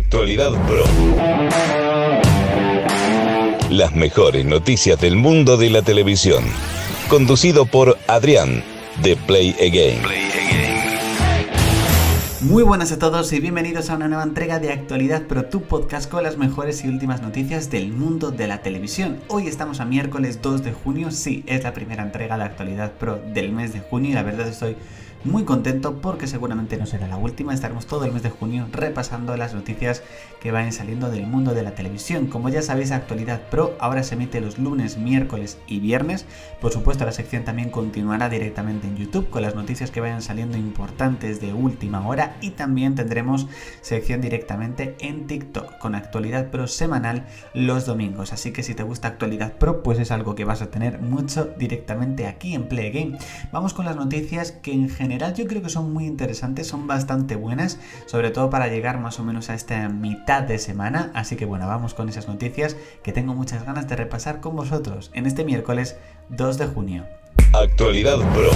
Actualidad Pro. Las mejores noticias del mundo de la televisión. Conducido por Adrián, de Play Again. Muy buenas a todos y bienvenidos a una nueva entrega de Actualidad Pro, tu podcast con las mejores y últimas noticias del mundo de la televisión. Hoy estamos a miércoles 2 de junio, sí, es la primera entrega de Actualidad Pro del mes de junio y la verdad estoy muy contento porque seguramente no será la última. Estaremos todo el mes de junio repasando las noticias que vayan saliendo del mundo de la televisión. Como ya sabéis, Actualidad Pro ahora se emite los lunes, miércoles y viernes. Por supuesto, la sección también continuará directamente en YouTube con las noticias que vayan saliendo importantes de última hora y también tendremos sección directamente en TikTok con Actualidad Pro semanal los domingos. Así que si te gusta Actualidad Pro, pues es algo que vas a tener mucho directamente aquí en Play Game. Vamos con las noticias que en general general yo creo que son muy interesantes, son bastante buenas, sobre todo para llegar más o menos a esta mitad de semana. Así que bueno, vamos con esas noticias que tengo muchas ganas de repasar con vosotros en este miércoles 2 de junio. Actualidad Pro.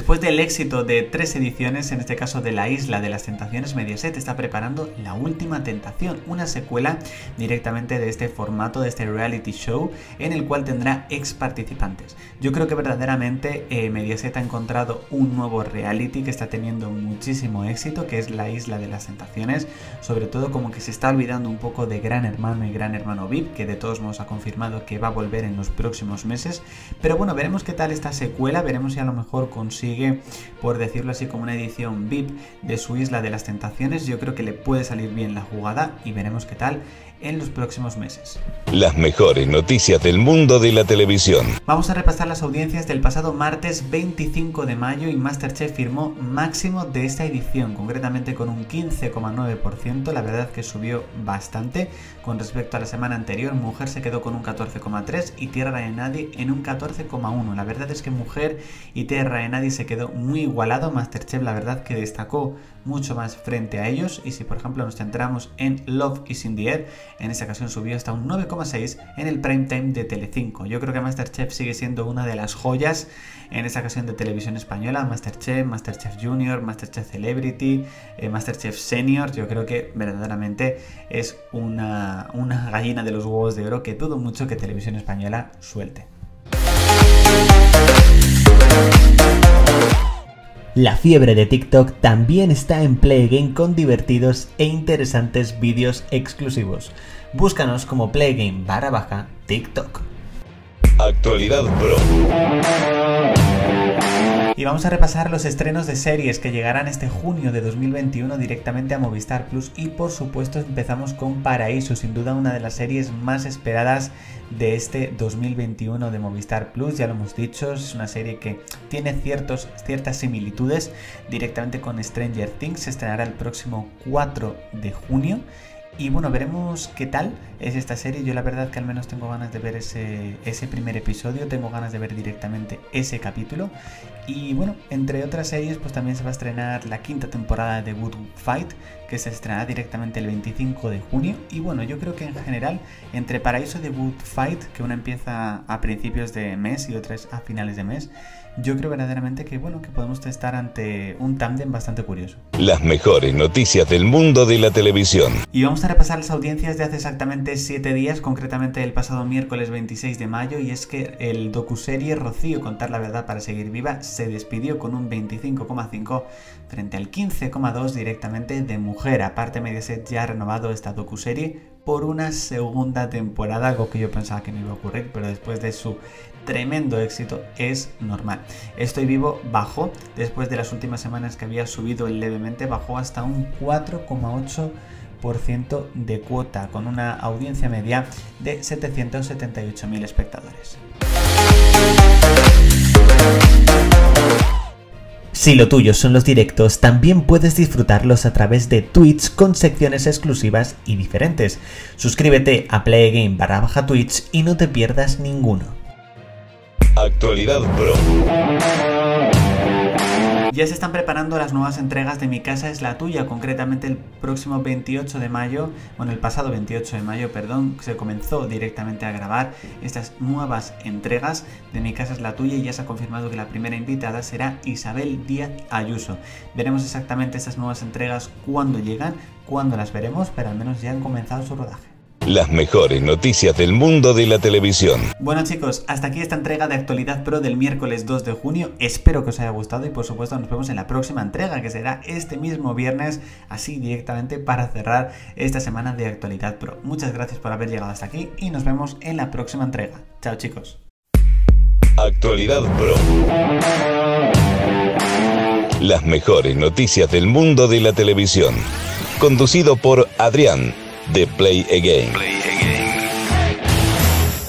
Después del éxito de tres ediciones, en este caso de La Isla de las Tentaciones, Mediaset está preparando La Última Tentación, una secuela directamente de este formato, de este reality show, en el cual tendrá ex participantes. Yo creo que verdaderamente eh, Mediaset ha encontrado un nuevo reality que está teniendo muchísimo éxito, que es La Isla de las Tentaciones, sobre todo como que se está olvidando un poco de Gran Hermano y Gran Hermano VIP, que de todos modos ha confirmado que va a volver en los próximos meses. Pero bueno, veremos qué tal esta secuela, veremos si a lo mejor consigue por decirlo así, como una edición VIP de su Isla de las Tentaciones. Yo creo que le puede salir bien la jugada y veremos qué tal en los próximos meses. Las mejores noticias del mundo de la televisión. Vamos a repasar las audiencias del pasado martes 25 de mayo y Masterchef firmó máximo de esta edición, concretamente con un 15,9%, la verdad que subió bastante con respecto a la semana anterior. Mujer se quedó con un 14,3% y Tierra de Nadie en un 14,1%. La verdad es que Mujer y Tierra de Nadie se quedó muy igualado. Masterchef la verdad que destacó mucho más frente a ellos y si por ejemplo nos centramos en Love is in the Air, en esta ocasión subió hasta un 9,6 en el prime time de Telecinco. Yo creo que Masterchef sigue siendo una de las joyas en esta ocasión de televisión española, Masterchef, Masterchef Junior, Masterchef Celebrity, eh, Masterchef Senior, yo creo que verdaderamente es una, una gallina de los huevos de oro que dudo mucho que televisión española suelte. La fiebre de TikTok también está en Play Game con divertidos e interesantes vídeos exclusivos. Búscanos como Playgame barra baja TikTok. Actualidad Pro. Y vamos a repasar los estrenos de series que llegarán este junio de 2021 directamente a Movistar Plus. Y por supuesto empezamos con Paraíso, sin duda una de las series más esperadas de este 2021 de Movistar Plus, ya lo hemos dicho, es una serie que tiene ciertos, ciertas similitudes directamente con Stranger Things, se estrenará el próximo 4 de junio y bueno, veremos qué tal es esta serie. Yo la verdad que al menos tengo ganas de ver ese, ese primer episodio, tengo ganas de ver directamente ese capítulo. Y bueno, entre otras series, pues también se va a estrenar la quinta temporada de Good Fight, que se estrenará directamente el 25 de junio. Y bueno, yo creo que en general, entre Paraíso de Good Fight, que una empieza a principios de mes y otra es a finales de mes, yo creo verdaderamente que bueno, que podemos estar ante un tándem bastante curioso. Las mejores noticias del mundo de la televisión. Y vamos a repasar las audiencias de hace exactamente 7 días, concretamente el pasado miércoles 26 de mayo, y es que el docuserie Rocío contar la verdad para seguir viva se despidió con un 25,5 frente al 15,2 directamente de Mujer. Aparte Mediaset ya ha renovado esta docuserie por una segunda temporada, algo que yo pensaba que no iba a ocurrir, pero después de su tremendo éxito es normal. Estoy vivo bajó, después de las últimas semanas que había subido levemente, bajó hasta un 4,8% de cuota, con una audiencia media de 778.000 espectadores. Si lo tuyo son los directos, también puedes disfrutarlos a través de Twitch con secciones exclusivas y diferentes. Suscríbete a Playgame barra baja Twitch y no te pierdas ninguno. Actualidad Pro. Ya se están preparando las nuevas entregas de Mi casa es la tuya, concretamente el próximo 28 de mayo, bueno, el pasado 28 de mayo, perdón, se comenzó directamente a grabar estas nuevas entregas de Mi casa es la tuya y ya se ha confirmado que la primera invitada será Isabel Díaz Ayuso. Veremos exactamente estas nuevas entregas cuándo llegan, cuándo las veremos, pero al menos ya han comenzado su rodaje. Las mejores noticias del mundo de la televisión. Bueno chicos, hasta aquí esta entrega de Actualidad Pro del miércoles 2 de junio. Espero que os haya gustado y por supuesto nos vemos en la próxima entrega que será este mismo viernes, así directamente para cerrar esta semana de Actualidad Pro. Muchas gracias por haber llegado hasta aquí y nos vemos en la próxima entrega. Chao chicos. Actualidad Pro. Las mejores noticias del mundo de la televisión. Conducido por Adrián de Play Again.